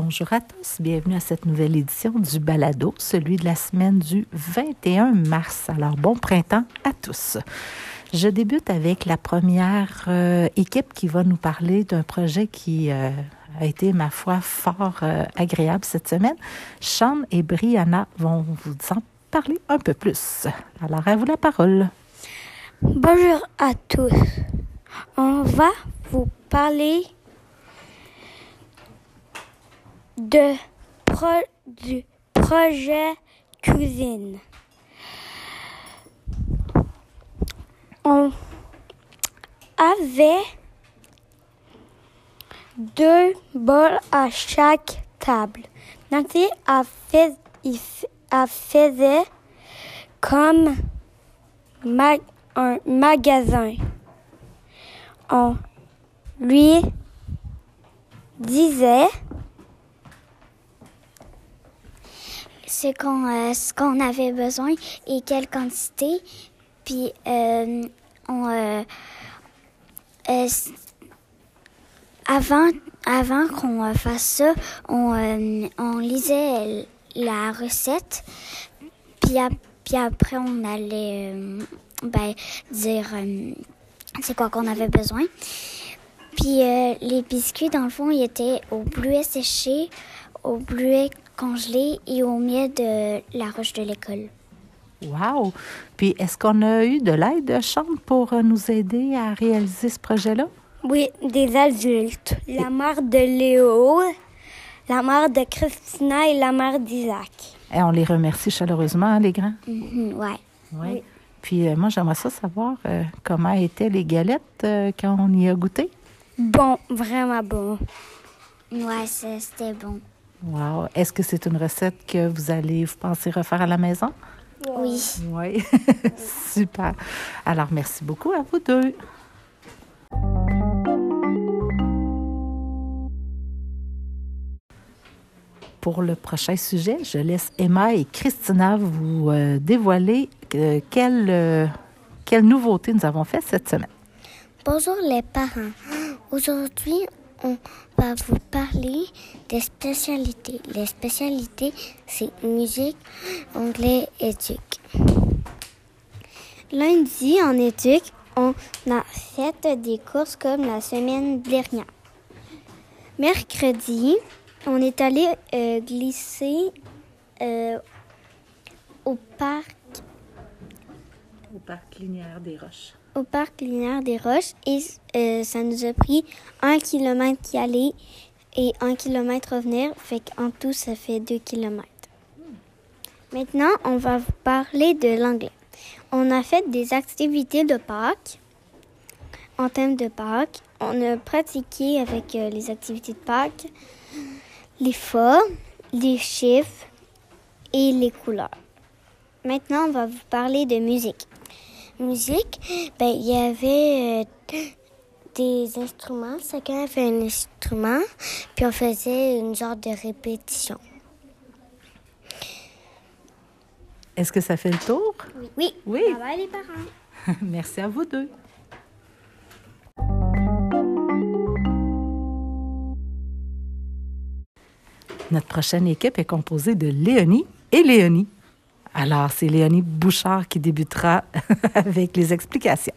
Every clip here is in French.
bonjour à tous. Bienvenue à cette nouvelle édition du Balado, celui de la semaine du 21 mars. Alors, bon printemps à tous. Je débute avec la première euh, équipe qui va nous parler d'un projet qui euh, a été, ma foi, fort euh, agréable cette semaine. Sean et Brianna vont vous en parler un peu plus. Alors, à vous la parole. Bonjour à tous. On va vous parler de du projet cuisine. On avait deux bols à chaque table. Nancy a fait, a faisait comme un magasin. On lui disait ce qu'on euh, ce qu'on avait besoin et quelle quantité. Puis euh, on euh, avant avant qu'on fasse ça, on on lisait la recette. Puis puis après on allait ben dire c'est quoi qu'on avait besoin. Puis les biscuits, dans le fond, ils étaient au bleuet séché, au bleuet congelé et au miel de la roche de l'école. Wow! Puis, est-ce qu'on a eu de l'aide de Sean pour euh, nous aider à réaliser ce projet-là? Oui, des adultes. La mère de Léo, la mère de Christina et la mère d'Isaac. Et on les remercie chaleureusement, hein, les grands? Mhm, ouais. Oui. Puis euh, moi, j'aimerais ça savoir euh, comment étaient les galettes euh, quand on y a goûté? Bon, vraiment bon. Ouais, c'était bon. Wow! Est-ce que c'est une recette que vous allez, vous pensez refaire à la maison? Oui. Oui. Super. Alors, merci beaucoup à vous deux. Pour le prochain sujet, je laisse Emma et Christina vous euh, dévoiler euh, quelle, euh, quelle nouveauté nous avons fait cette semaine. Bonjour les parents. Aujourd'hui, on va vous parler des spécialités. Les spécialités, c'est musique, anglais, éthique. Lundi, en éthique, on a fait des courses comme la semaine dernière. Mercredi, on est allé euh, glisser euh, au parc Au parc linéaire des Roches. Au parc linéaire des Roches et euh, ça nous a pris un kilomètre y aller et un kilomètre revenir, fait qu'en tout ça fait deux kilomètres. Maintenant, on va vous parler de l'anglais. On a fait des activités de Pâques en thème de Pâques. On a pratiqué avec euh, les activités de Pâques les formes, les chiffres et les couleurs. Maintenant, on va vous parler de musique musique, ben, il y avait euh, des instruments. Chacun avait un instrument, puis on faisait une genre de répétition. Est-ce que ça fait le tour? Oui. Oui. Bye, les parents? Merci à vous deux. Notre prochaine équipe est composée de Léonie et Léonie. Alors, c'est Léonie Bouchard qui débutera avec les explications.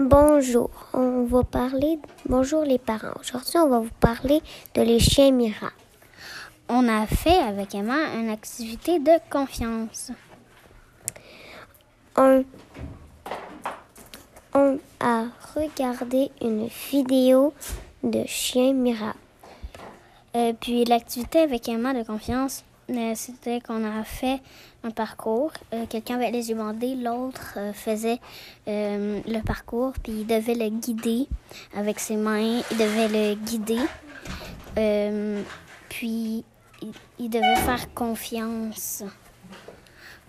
Bonjour, on va parler. Bonjour les parents. Aujourd'hui, on va vous parler de les chiens miracles. On a fait avec Emma une activité de confiance. On, on a regardé une vidéo de chiens miracles. Euh, puis l'activité avec Emma de confiance, c'était qu'on a fait un parcours. Euh, Quelqu'un avait les yeux bandés, l'autre euh, faisait euh, le parcours, puis il devait le guider avec ses mains, il devait le guider. Puis il, il devait faire confiance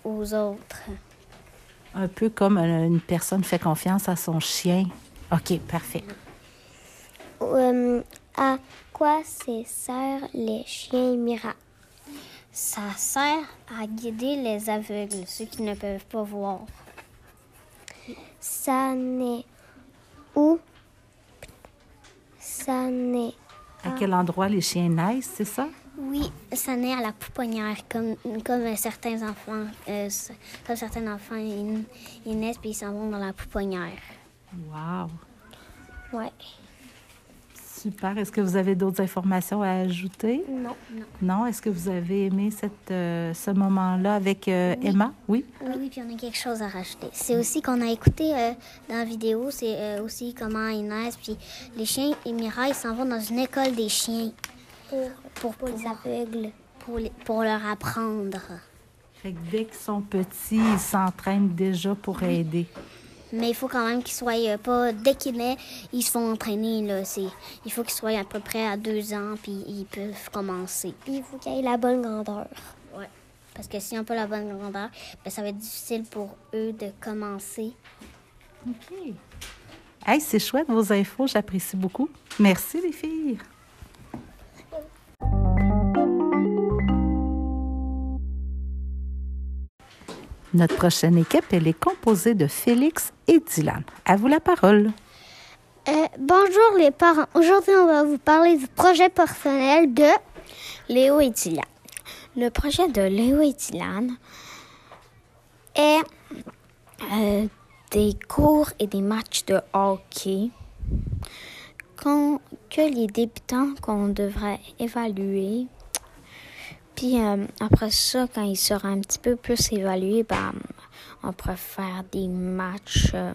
aux autres. Un peu comme une personne fait confiance à son chien. OK, parfait. À quoi sert les chiens miracles? Ça sert à guider les aveugles, ceux qui ne peuvent pas voir. Ça n'est où? Ça n'est À quel endroit les chiens naissent, c'est ça? Oui, ça naît à la pouponnière, comme, comme certains enfants. euh, comme certains enfants, ils, ils naissent puis ils s'en vont dans la pouponnière. Wow! Ouais. Super. Est-ce que vous avez d'autres informations à ajouter? Non. Non. Non? Est-ce que vous avez aimé cette, euh, ce moment-là avec euh, Emma? Oui? Oui, oui, puis on a quelque chose à rajouter. C'est aussi qu'on a écouté euh, dans la vidéo, c'est euh, aussi comment ils naissent. Puis les chiens, et Mira, ils s'en vont dans une école des chiens pour, pour, les aveugles, pour, les- pour leur apprendre. Fait que dès qu'ils sont petits, ils s'entraînent déjà pour aider. Mais il faut quand même qu'ils soient euh, pas dès qu'ils naissent, ils se font entraîner là. C'est, il faut qu'ils soient à peu près à deux ans puis ils peuvent commencer. Il faut qu'il y ait la bonne grandeur. Ouais. Parce que s'ils n'ont pas la bonne grandeur, ben, ça va être difficile pour eux de commencer. OK. Hey, c'est chouette vos infos, j'apprécie beaucoup. Merci les filles. Notre prochaine équipe, elle est composée de Félix et Dylan. À vous la parole. Euh, bonjour les parents. Aujourd'hui, on va vous parler du projet personnel de Léo et Dylan. Le projet de Léo et Dylan est euh, des cours et des matchs de hockey que les débutants qu'on devrait évaluer. Puis euh, après ça, quand ils seront un petit peu plus évalués, ben, on pourrait faire des matchs. euh,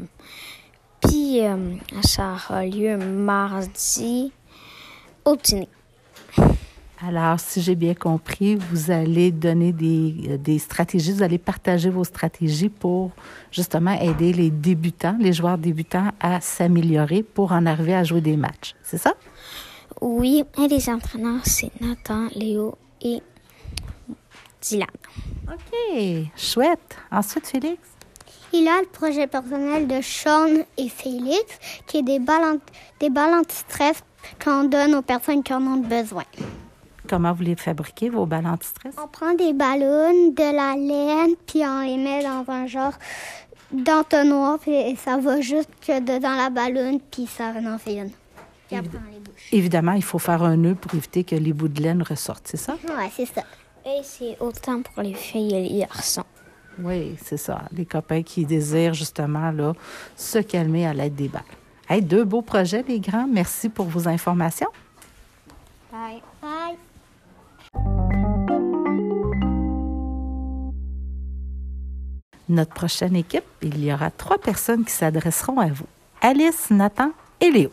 puis euh, ça aura lieu mardi au dîner. Alors, si j'ai bien compris, vous allez donner des, des stratégies, vous allez partager vos stratégies pour justement aider les débutants, les joueurs débutants à s'améliorer pour en arriver à jouer des matchs. C'est ça? Oui, et les entraîneurs, c'est Nathan, Léo et Dylan. OK, chouette. Ensuite, Félix? Il a le projet personnel de Sean et Félix, qui est des balles, des balles anti-stress qu'on donne aux personnes qui en ont besoin. Comment vous les fabriquez, vos balles anti-stress? On prend des ballons, de la laine, puis on les met dans un genre d'entonnoir, puis ça va juste que dedans la ballonne, puis ça en fait une. Puis après, on les bouche. Évidemment, il faut faire un nœud pour éviter que les bouts de laine ressortent, c'est ça? Ouais, c'est ça. C'est autant pour les filles et les garçons. Oui, c'est ça. Les copains qui désirent justement là, se calmer à l'aide des balles. Hey, deux beaux projets, les grands. Merci pour vos informations. Bye. Bye. Notre prochaine équipe, il y aura trois personnes qui s'adresseront à vous. Alice, Nathan et Léo.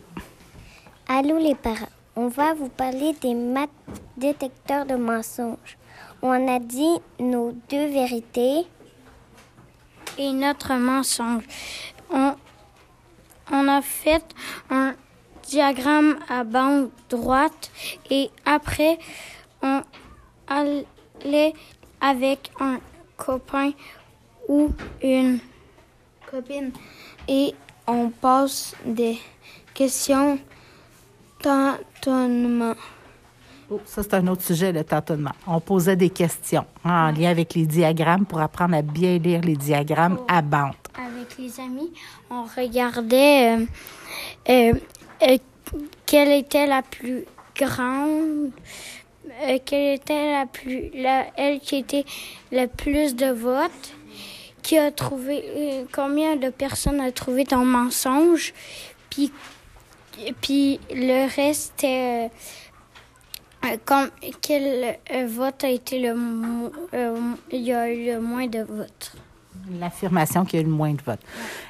Allô les parents, on va vous parler des maths détecteurs de mensonges. On a dit nos deux vérités et notre mensonge. On, a fait un diagramme à bande droite et après on allait avec un copain ou une copine et on pose des questions tâtonnement. Oh, ça, c'est un autre sujet, le tâtonnement. On posait des questions hein, en lien avec les diagrammes pour apprendre à bien lire les diagrammes à bande. Avec les amis, on regardait euh, euh, euh, quelle était la plus grande, quelle était la plus, la, elle qui était le plus de votes, qui a trouvé, combien de personnes a trouvé ton mensonge, puis, puis le reste était comme, quel euh, vote a été le, euh, il y a eu le moins de votes? L'affirmation qu'il y a eu le moins de votes.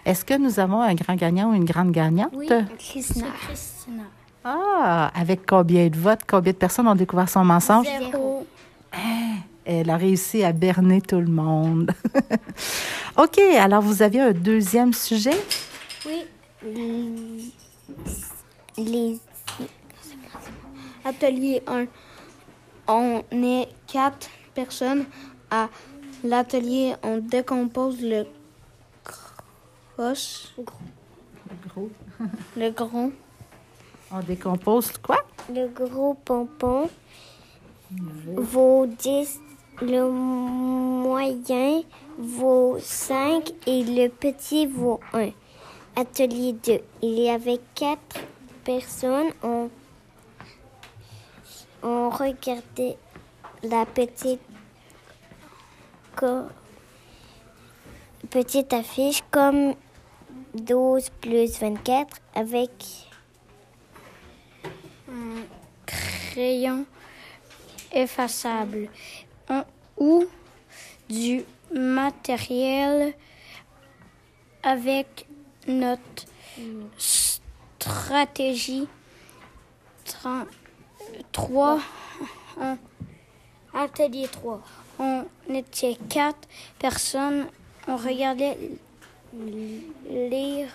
Est-ce que nous avons un grand gagnant ou une grande gagnante? Christina. Christina. Ah, avec combien de votes? Combien de personnes ont découvert son mensonge? Zéro. Elle a réussi à berner tout le monde. OK, alors vous aviez un deuxième sujet? Oui. Les atelier 1. On est quatre personnes à l'atelier. On décompose le croche, Gros. le gros, On décompose quoi? le gros pompon vaut 10, le moyen vaut 5 et le petit vaut 1. Atelier 2. Il y avait quatre personnes. On on regardait la petite, petite affiche comme 12 plus 24 avec un crayon effaçable ou du matériel avec notre stratégie 3 atelier 3 on était quatre personnes on regardait lire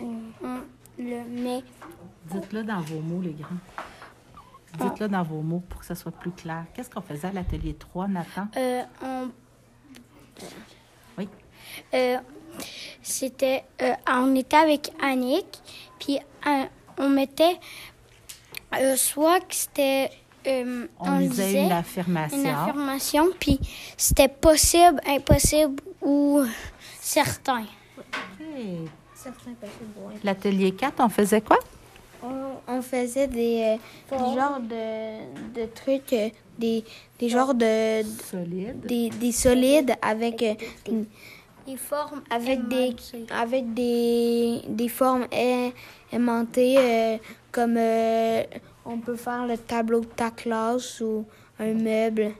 on le met Dites-le dans vos mots, les grands. Dites-le dans vos mots pour que ça soit plus clair. Qu'est-ce qu'on faisait à l'atelier 3, Nathan? Euh, on Oui. Euh, c'était euh, on était avec Annick puis euh, on mettait euh, soit que c'était euh, On, lisait disait une affirmation. une affirmation puis c'était possible impossible ou certain Hey. Certains possibles, ouais. L'atelier 4, on faisait quoi? On, on faisait des, euh, des genres de, de trucs, euh, des, des genres de, de- Solide. des, des solides avec euh, les formes avec des avec des, des formes ai- aimantées euh, comme euh, on peut faire le tableau de ta classe ou un meuble.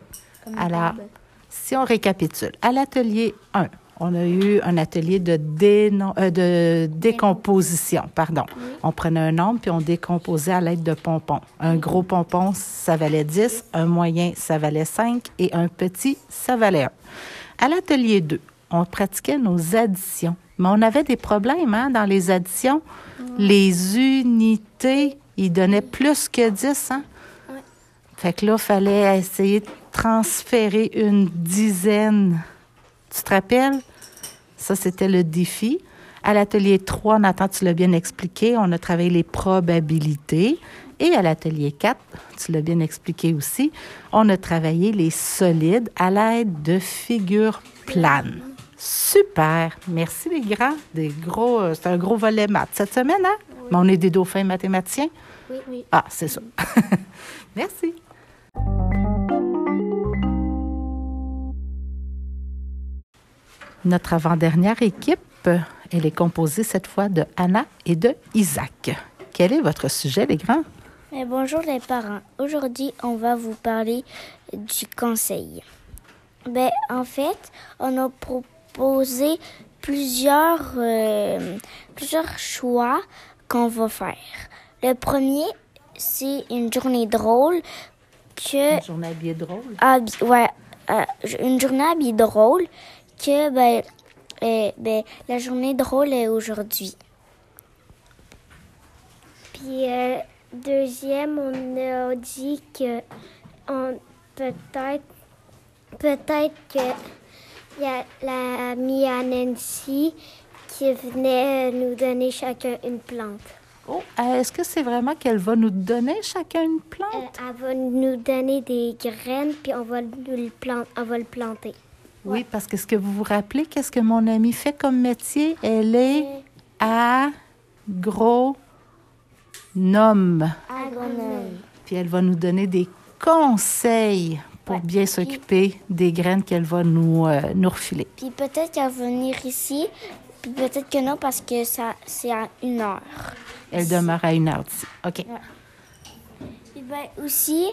Alors, table. Si on récapitule, à l'atelier 1, on a eu un atelier de, déno- euh, de décomposition. Pardon. On prenait un nombre puis on décomposait à l'aide de pompons. Un gros pompon, ça valait 10, un moyen, ça valait 5 et un petit, ça valait 1. À l'atelier 2, on pratiquait nos additions. Mais on avait des problèmes hein, dans les additions. Les unités, ils donnaient plus que 10. Hein? Fait que là, il fallait essayer de transférer une dizaine. Tu te rappelles? Ça, c'était le défi. À l'atelier 3, Nathan, tu l'as bien expliqué, on a travaillé les probabilités. Et à l'atelier 4, tu l'as bien expliqué aussi, on a travaillé les solides à l'aide de figures planes. Super! Merci les grands. Des gros, euh, c'est un gros volet maths cette semaine, hein? Mais on est des dauphins mathématiciens? oui oui Ah, c'est ça. Merci. Notre avant-dernière équipe, elle est composée cette fois de Anna et de Isaac. Quel est votre sujet, les grands? Eh, bonjour les parents. Aujourd'hui, on va vous parler du conseil. Ben, en fait, on a proposé plusieurs, euh, plusieurs choix qu'on va faire. Le premier, c'est une journée drôle que Une journée habillée drôle. habi- ouais, euh, une journée habillée drôle que ben, euh, ben, la journée drôle est aujourd'hui. Puis euh, deuxième, on a dit que on peut-être peut-être que il y a la amie à Nancy qui venait nous donner chacun une plante. Oh, euh, est-ce que c'est vraiment qu'elle va nous donner chacun une Euh, plante? elle va nous donner des graines puis on va le plan- on va le planter. Oui, parce que ce que vous vous rappelez, qu'est-ce que mon amie fait comme métier? Elle est agronome. Agronome. Puis elle va nous donner des conseils pour bien s'occuper des graines qu'elle va nous, euh, nous refiler. Puis peut-être qu'elle va venir ici, puis peut-être que non parce que ça c'est à une heure. Elle demeure à une heure d'ici. OK. Puis ben aussi,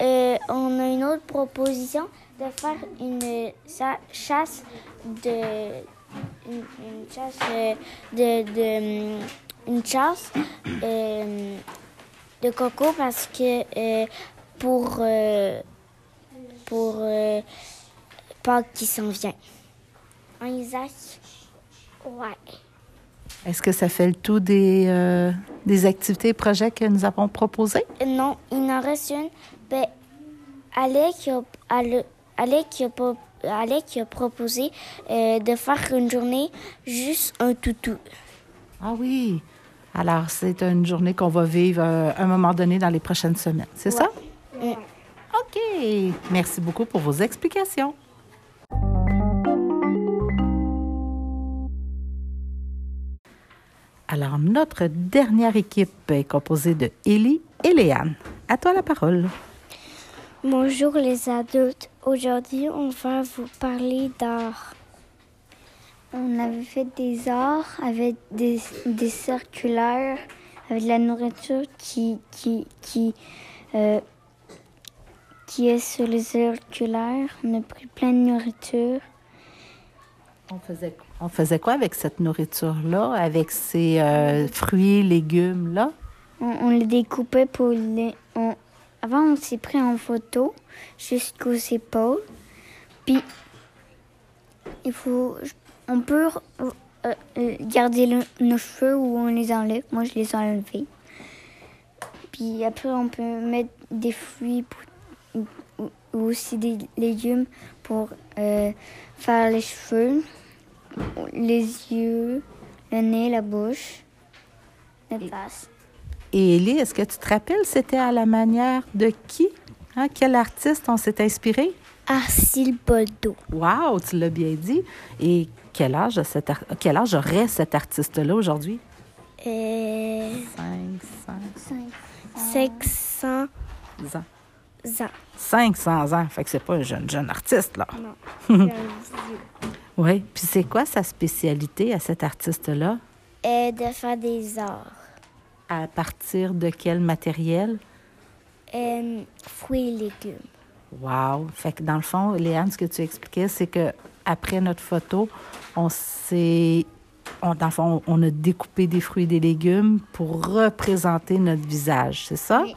euh, on a une autre proposition de faire une sa- chasse de une, une chasse de, de une chasse euh, de coco parce que pour pour euh, Pâques qui s'en vient. En Isaac. Ouais. Est-ce que ça fait le tout des, euh, des activités et projets que nous avons proposés? Euh, Non, il en reste une. Ben, Alec, Alec, a, pro- Alec a proposé euh, de faire une journée juste un toutou. Ah oui. Alors, c'est une journée qu'on va vivre euh, à un moment donné dans les prochaines semaines. C'est ça? Mm. OK. Merci beaucoup pour vos explications. Alors, notre dernière équipe est composée de Élie et Léane. À toi la parole. Bonjour les adultes. Aujourd'hui, on va vous parler d'art. On avait fait des arts avec des, des circulaires, avec de la nourriture qui, qui, qui, euh, qui est sur les circulaires. On a pris plein de nourriture. On faisait, on faisait quoi avec cette nourriture-là, avec ces euh, fruits, légumes-là? On, on les découpait pour les. on- avant, on s'est pris en photo jusqu'aux épaules. Puis, il faut. On peut euh, euh, garder le- nos cheveux ou on les enlève. Moi, je les ai enlevés. Puis après, on peut mettre des fruits pour- ou, aussi des légumes pour euh, faire les cheveux, les yeux, le nez, la bouche, la face. Et Élie, est-ce que tu te rappelles, c'était à la manière de qui? Hein, Quel artiste on s'est inspiré? Arcile Boldo. Wow, tu l'as bien dit. Et quel âge, cet quel âge aurait cet artiste-là aujourd'hui? Euh, 500 500 ans. Ans. 500 ans. Fait que c'est pas un jeune, jeune artiste, là. Non. Oui. Puis c'est quoi sa spécialité à cet artiste-là? Euh, de faire des arts. À partir de quel matériel? Euh, fruits et légumes. Wow! Fait que dans le fond, Léane, ce que tu expliquais, c'est que après notre photo, on s'est. On, dans le fond, on a découpé des fruits et des légumes pour représenter notre visage, c'est ça? Oui.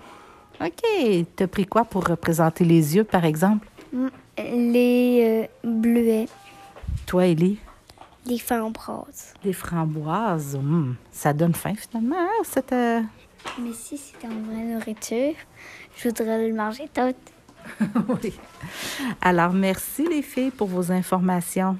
OK. T'as pris quoi pour représenter les yeux, par exemple? Les euh, bleuets. Toi, Élie? Des framboises. Des framboises. Hum, ça donne faim, finalement, hein, cette, euh, Mais si c'était en vraie nourriture, je voudrais le manger tout. oui. Alors, merci les filles pour vos informations.